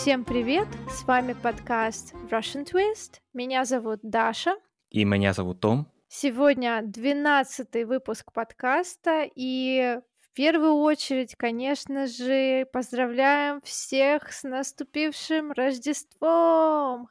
Всем привет! С вами подкаст Russian Twist. Меня зовут Даша. И меня зовут Том. Сегодня 12 выпуск подкаста, и в первую очередь, конечно же, поздравляем всех с наступившим Рождеством!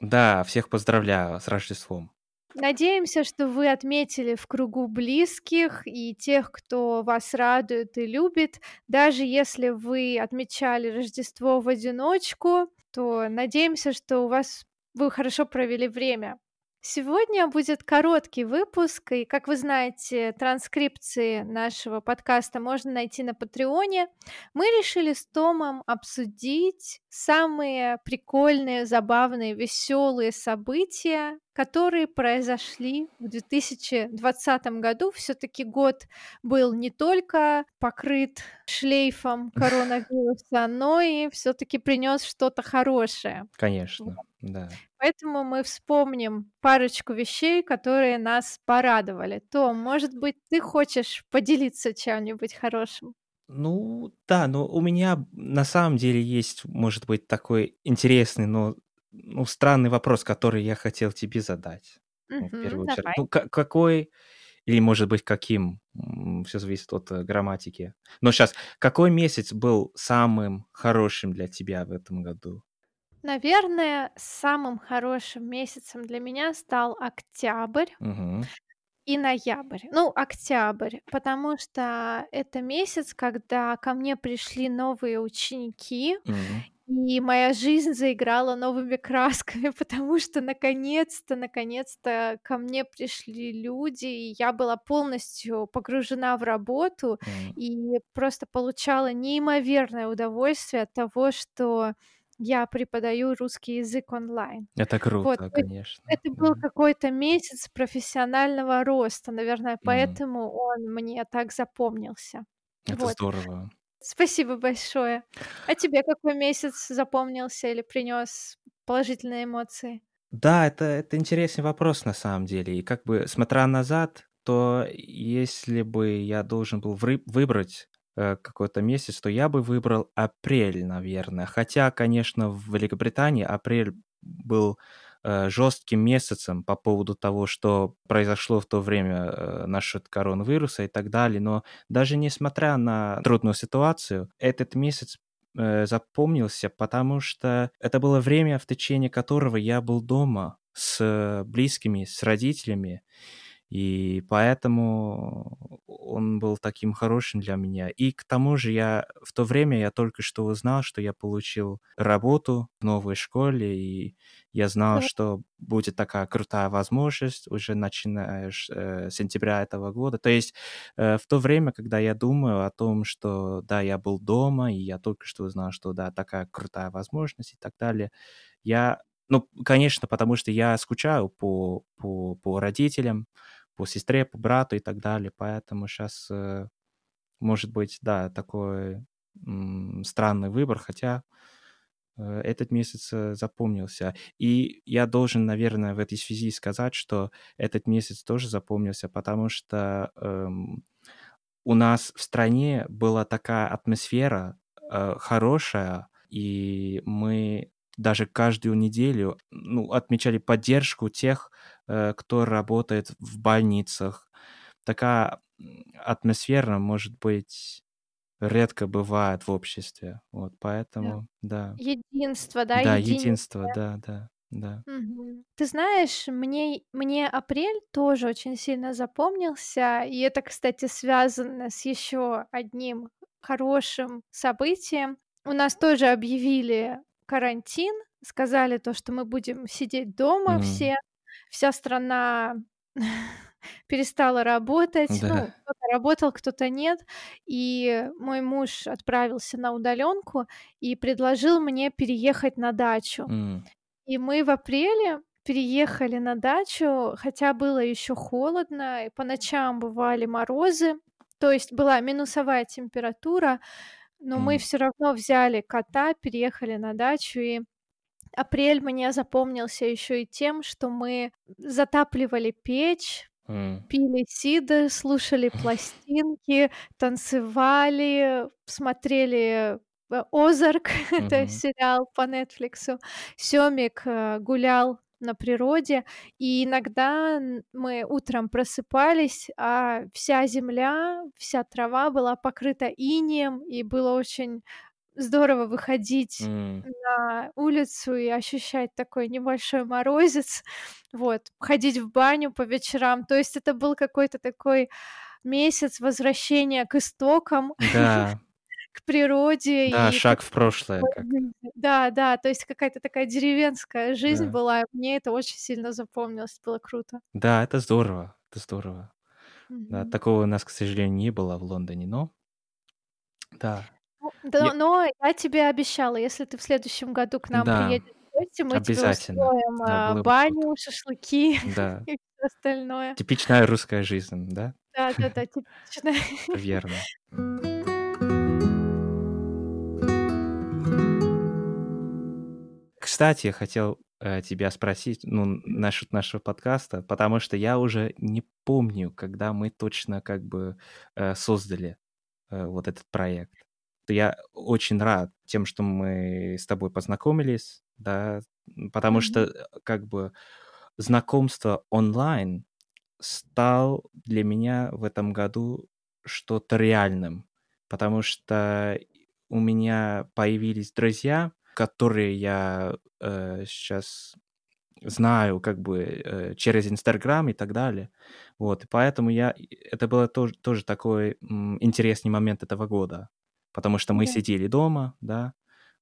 Да, всех поздравляю с Рождеством. Надеемся, что вы отметили в кругу близких и тех, кто вас радует и любит. Даже если вы отмечали Рождество в одиночку, то надеемся, что у вас вы хорошо провели время. Сегодня будет короткий выпуск, и, как вы знаете, транскрипции нашего подкаста можно найти на Патреоне. Мы решили с Томом обсудить самые прикольные, забавные, веселые события, которые произошли в 2020 году. Все-таки год был не только покрыт шлейфом коронавируса, но и все-таки принес что-то хорошее. Конечно, да. Поэтому мы вспомним парочку вещей, которые нас порадовали. Том, может быть, ты хочешь поделиться чем-нибудь хорошим? Ну, да, но у меня на самом деле есть, может быть, такой интересный, но ну, странный вопрос, который я хотел тебе задать. Ну, в первую Мгм, очередь. давай. Ну, ка- какой, или, может быть, каким, все зависит от э, грамматики. Но сейчас, какой месяц был самым хорошим для тебя в этом году? Наверное, самым хорошим месяцем для меня стал октябрь Мгм. и ноябрь. Ну, октябрь, потому что это месяц, когда ко мне пришли новые ученики, Мгм. И моя жизнь заиграла новыми красками, потому что наконец-то, наконец-то ко мне пришли люди, и я была полностью погружена в работу и просто получала неимоверное удовольствие от того, что я преподаю русский язык онлайн. Это Вот, круто, то есть конечно. это был да. какой-то месяц профессионального роста, наверное, поэтому он мне так запомнился. Это Вот. здорово. Спасибо большое. А тебе какой месяц запомнился или принес положительные эмоции? Да, это, это интересный вопрос на самом деле. И как бы смотря назад, то если бы я должен был выбрать э, какой-то месяц, то я бы выбрал апрель, наверное. Хотя, конечно, в Великобритании апрель был жестким месяцем по поводу того, что произошло в то время э, насчет коронавируса и так далее. Но даже несмотря на трудную ситуацию, этот месяц э, запомнился, потому что это было время, в течение которого я был дома с близкими, с родителями, и поэтому он был таким хорошим для меня. И к тому же я в то время я только что узнал, что я получил работу в новой школе, и я знал, что будет такая крутая возможность уже начиная с э, сентября этого года. То есть э, в то время, когда я думаю о том, что да, я был дома, и я только что узнал, что да, такая крутая возможность и так далее, я, ну, конечно, потому что я скучаю по, по, по родителям, по сестре, по брату и так далее, поэтому сейчас, э, может быть, да, такой странный выбор, хотя э, этот месяц э, запомнился. И я должен, наверное, в этой связи сказать, что этот месяц тоже запомнился, потому что эм, у нас в стране была такая атмосфера э, хорошая, и мы даже каждую неделю ну, отмечали поддержку тех, кто работает в больницах. Такая атмосфера, может быть, редко бывает в обществе. Вот, Да. поэтому, да. Единство, да, Да, единение. единство, да, да, да. Мгм. Ты знаешь, мне, мне апрель тоже очень сильно запомнился, и это, кстати, связано с еще одним хорошим событием. У нас тоже объявили карантин, сказали то, что мы будем сидеть дома М, все, вся страна перестала работать, ну, Да. кто-то работал, кто-то нет, и мой муж отправился на удаленку и предложил мне переехать на дачу. М, И мы в апреле переехали на дачу, хотя было еще холодно, и по ночам бывали морозы, то есть была минусовая температура, но мы м, все равно взяли кота, переехали на дачу, и апрель мне запомнился еще и тем, что мы затапливали печь, пили сидр, слушали пластинки, танцевали, смотрели э, "Озарк", это Мгм. сериал по "Нетфликсу". Сёмик, э, гулял на природе, и иногда мы утром просыпались, а вся земля, вся трава была покрыта инеем, и было очень здорово выходить М. на улицу и ощущать такой небольшой морозец, вот, ходить в баню по вечерам. То есть это был какой-то такой месяц возвращения к истокам, Да. к природе Да, и шаг в прошлое как. Да, да, то есть какая-то такая деревенская жизнь Да. была, и мне это очень сильно запомнилось, было круто. Да, это здорово, это здорово. Да, Мгм. такого у нас, к сожалению, не было в Лондоне, но да. Ну Я да, но я тебе обещала, если ты в следующем году к нам Да, приедешь в гости, мы тебе устроим, Да, а, бы круто. баню, шашлыки Да. и всё остальное. Типичная русская жизнь, да? Да-да-да, типичная. Верно. Кстати, я хотел, э, тебя спросить, ну, насчет нашего подкаста, потому что я уже не помню, когда мы точно как бы, э, создали, э, вот этот проект. Я очень рад тем, что мы с тобой познакомились, да, потому что, Мгм. э, как бы знакомство онлайн стал для меня в этом году что-то реальным, потому что у меня появились друзья, которые я, э, сейчас знаю как бы, э, через "Инстаграм" и так далее. Вот, и поэтому я это было тоже тоже такой, м, интересный момент этого года, потому что мы Да. сидели дома, да,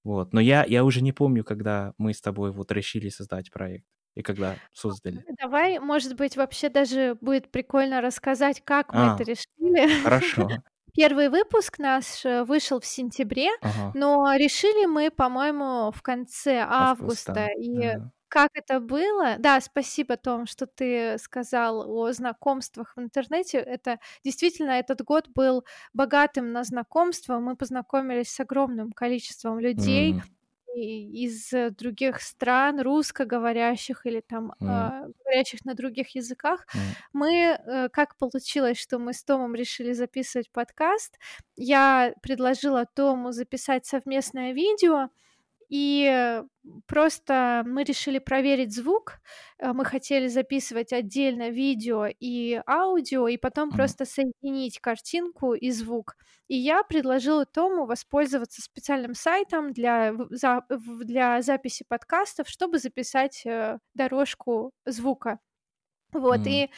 вот. Но я я уже не помню, когда мы с тобой вот решили создать проект и когда создали. Ну, давай, может быть, вообще даже будет прикольно рассказать, как мы это А, решили. хорошо. Первый выпуск наш, э, вышел в сентябре, Ага. но решили мы, по-моему, в конце августа. Августа, И да. Как это было Да, спасибо, Том, что ты сказал о знакомствах в интернете. Это действительно, этот год был богатым на знакомства. Мы познакомились с огромным количеством людей и из других стран, русскоговорящих или там, М. а, говорящих на других языках. М. Мы, э, как получилось, что мы с Томом решили записывать подкаст. Я предложила Тому записать совместное видео, и просто мы решили проверить звук. Э, мы хотели записывать отдельно видео и аудио, и потом М. просто соединить картинку и звук. И я предложила Тому воспользоваться специальным сайтом для за для записи подкастов, чтобы записать, э, дорожку звука. Вот, М. и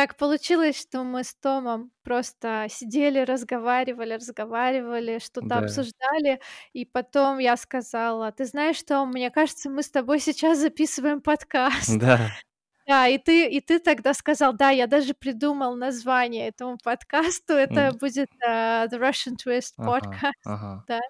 так получилось, что мы с Томом просто сидели, разговаривали разговаривали, что-то Да. обсуждали, и потом я сказала: "Ты знаешь, Том, мне кажется, мы с тобой сейчас записываем подкаст". Да. Да, и ты и ты тогда сказал: "Да, я даже придумал название этому подкасту. М. Это будет, э, The Russian Twist Ага, Podcast". ага. Да.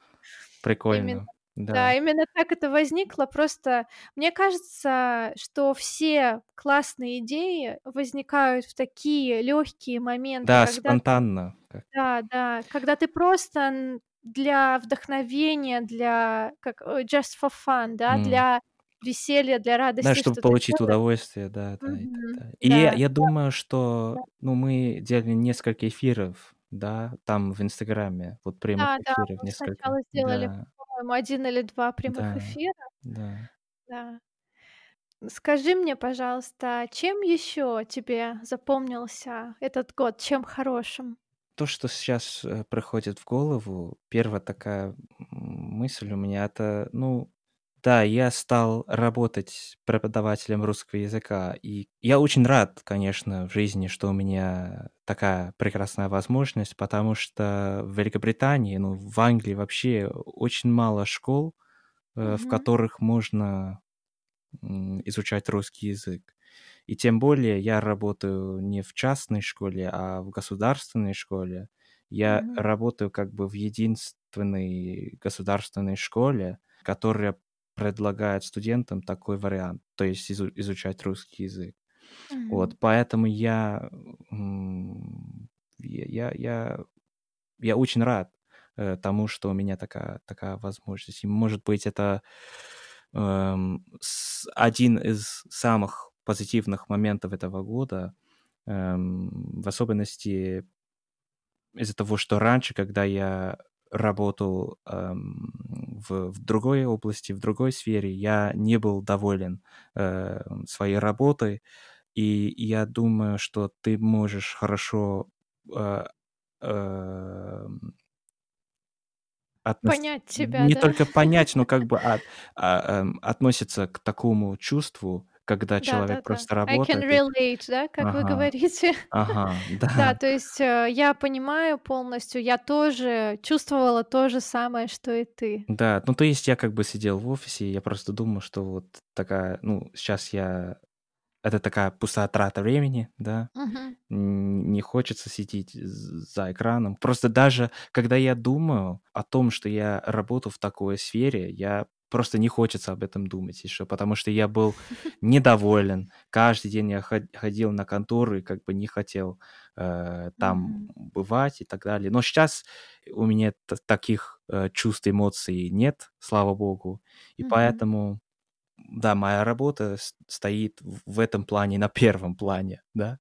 Именно. Прикольно. Да. Да, именно так это возникло. Просто мне кажется, что все классные идеи возникают в такие лёгкие моменты, Да, когда спонтанно как. Да, да, когда ты просто н для вдохновения, для как, э, just for fun, да, М. для веселья, для Да, радости чтобы что-то получить делаешь. удовольствие, да, да, и так Мгм. далее. И я Да, я думаю, что, ну, мы делали несколько эфиров, да, там в "Инстаграме", вот прямых Да, да, эфиров мы несколько. сначала сделали, Да. По-моему, 1 или 2 прямых Да, эфира. да. Да. Скажи мне, пожалуйста, чем ещё тебе запомнился этот год, чем хорошим? То, что сейчас, э, приходит в голову, первая такая, мысль у меня- это, ну да, я стал работать преподавателем русского языка, и я очень рад, конечно, в жизни, что у меня такая прекрасная возможность, потому что в Великобритании, ну, в Англии вообще очень мало школ, э, в которых можно, изучать русский язык. И тем более я работаю не в частной школе, а в государственной школе. Я Мгм. работаю как бы в единственной государственной школе, которая предлагает студентам такой вариант, то есть изу изучать русский язык. Мгм. Вот, поэтому я, я я я очень рад, э, тому, что у меня такая такая возможность. И, может быть, это, с один из самых позитивных моментов этого года, эм, в особенности из-за того, что раньше, когда я работал эм, в, в другой области, в другой сфере, я не был доволен э, своей работой, и я думаю, что ты можешь хорошо э, э, относ... Понять тебя, не да? только понять, но как бы от, а, эм, относится к такому чувству, когда человек Да-да-да. просто I can работает и relate, да, как вы Ага, говорите. ага, Да, да. то есть, э, я понимаю полностью, я тоже чувствовала то же самое, что и ты. Да, ну, то есть я как бы сидел в офисе, и я просто думал, что вот такая, ну, сейчас я это такая пустая трата времени, да. Н не хочется сидеть за экраном. Просто даже когда я думаю о том, что я работаю в такой сфере, я просто не хочется об этом думать еще, потому что я был недоволен. Каждый день я ход ходил на контору и как бы не хотел, э, там Мгм. бывать и так далее. Но сейчас у меня таких, э, чувств, эмоций нет, слава богу. И Мгм. поэтому, да, моя работа стоит в в этом плане на первом плане, да.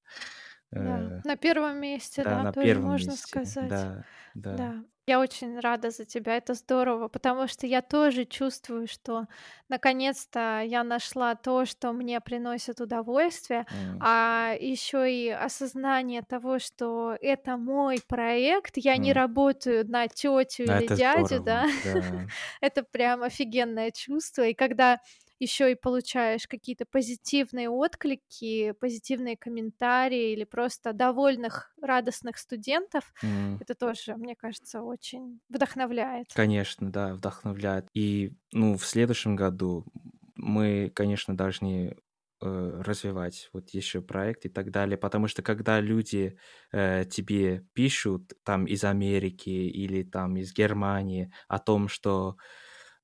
Да, Э, на первом месте, да, да, на тоже первом можно месте. сказать. Да, да. Да, я очень рада за тебя, это здорово, потому что я тоже чувствую, что наконец-то я нашла то, что мне приносит удовольствие, М, а еще и осознание того, что это мой проект, я не м. работаю на тетю Да, или дядю, здорово, да, да. это прям офигенное чувство, и когда еще и получаешь какие-то позитивные отклики, позитивные комментарии или просто довольных, радостных студентов, М. это тоже, мне кажется, очень вдохновляет. Конечно, да, вдохновляет. И, ну, в следующем году мы, конечно, должны, э, развивать вот еще проект и так далее, потому что когда люди, э, тебе пишут там из Америки или там из Германии о том, что,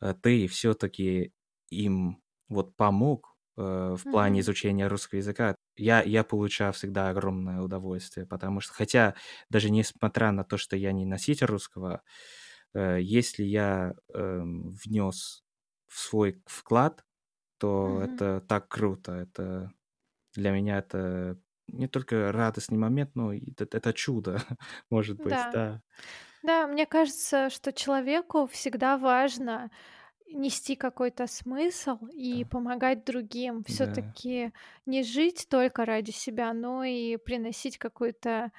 э, ты все-таки им вот помог, э, в плане Мгм. изучения русского языка, я я получаю всегда огромное удовольствие, потому что хотя даже несмотря на то, что я не носитель русского, э, если я, эм, внес в свой вклад, то Мгм. это так круто. Это для меня это не только радостный момент, но это это чудо, может быть, Да. да. Да, мне кажется, что человеку всегда важно нести какой-то смысл и Да, помогать другим. да. Все-таки не жить только ради себя, но и приносить какую-то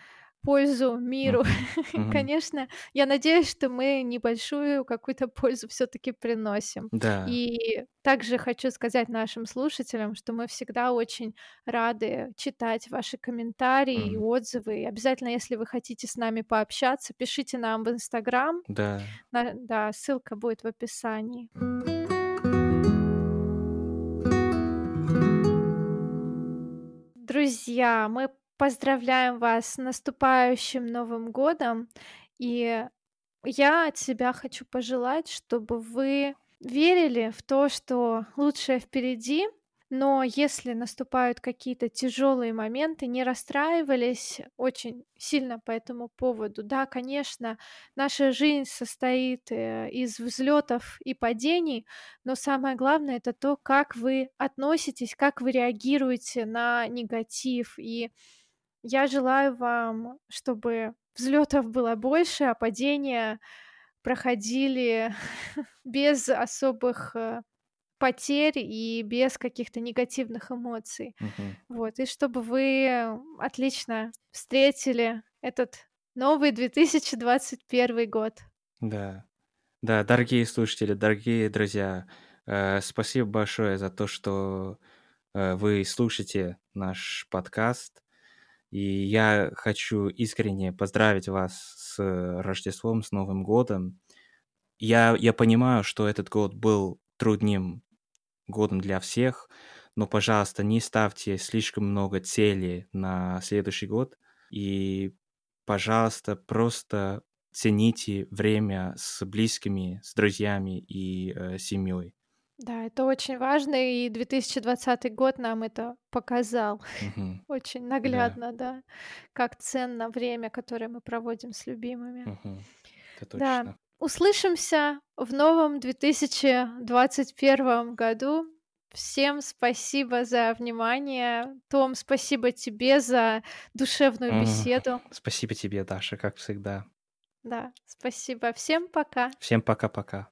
пользу миру. Мгм. Конечно, я надеюсь, что мы небольшую какую-то пользу все-таки приносим. Да, И также хочу сказать нашим слушателям, что мы всегда очень рады читать ваши комментарии и м, отзывы. И обязательно, если вы хотите с нами пообщаться, пишите нам в Инстаграм. да. На- Да, ссылка будет в описании. Друзья, мы поздравляем вас с наступающим Новым годом. И я от себя хочу пожелать, чтобы вы верили в то, что лучшее впереди, но если наступают какие-то тяжелые моменты, не расстраивались очень сильно по этому поводу. Да, конечно, наша жизнь состоит э, из взлетов и падений, но самое главное это то, как вы относитесь, как вы реагируете на негатив. И я желаю вам, чтобы взлетов было больше, а падения проходили без особых, э, потерь и без каких-то негативных эмоций. Мгм. Вот, и чтобы вы, отлично встретили этот новый 2021 год. Да. Да, дорогие слушатели, дорогие друзья, э, спасибо большое за то, что, э, вы слушаете наш подкаст. И я хочу искренне поздравить вас с Рождеством, с Новым годом. Я я понимаю, что этот год был трудным годом для всех, но, пожалуйста, не ставьте слишком много целей на следующий год. И, пожалуйста, просто цените время с близкими, с друзьями и, э, семьей. Да, это очень важно, и 2020 год нам это показал Мгм. очень Да. наглядно, да, как ценно время, которое мы проводим с любимыми. Мгм. Это Да, точно. услышимся в новом 2021 году. Всем спасибо за внимание. Том, спасибо тебе за душевную М. беседу. Спасибо тебе, Даша, как всегда. Да, спасибо. Всем пока. Всем пока-пока.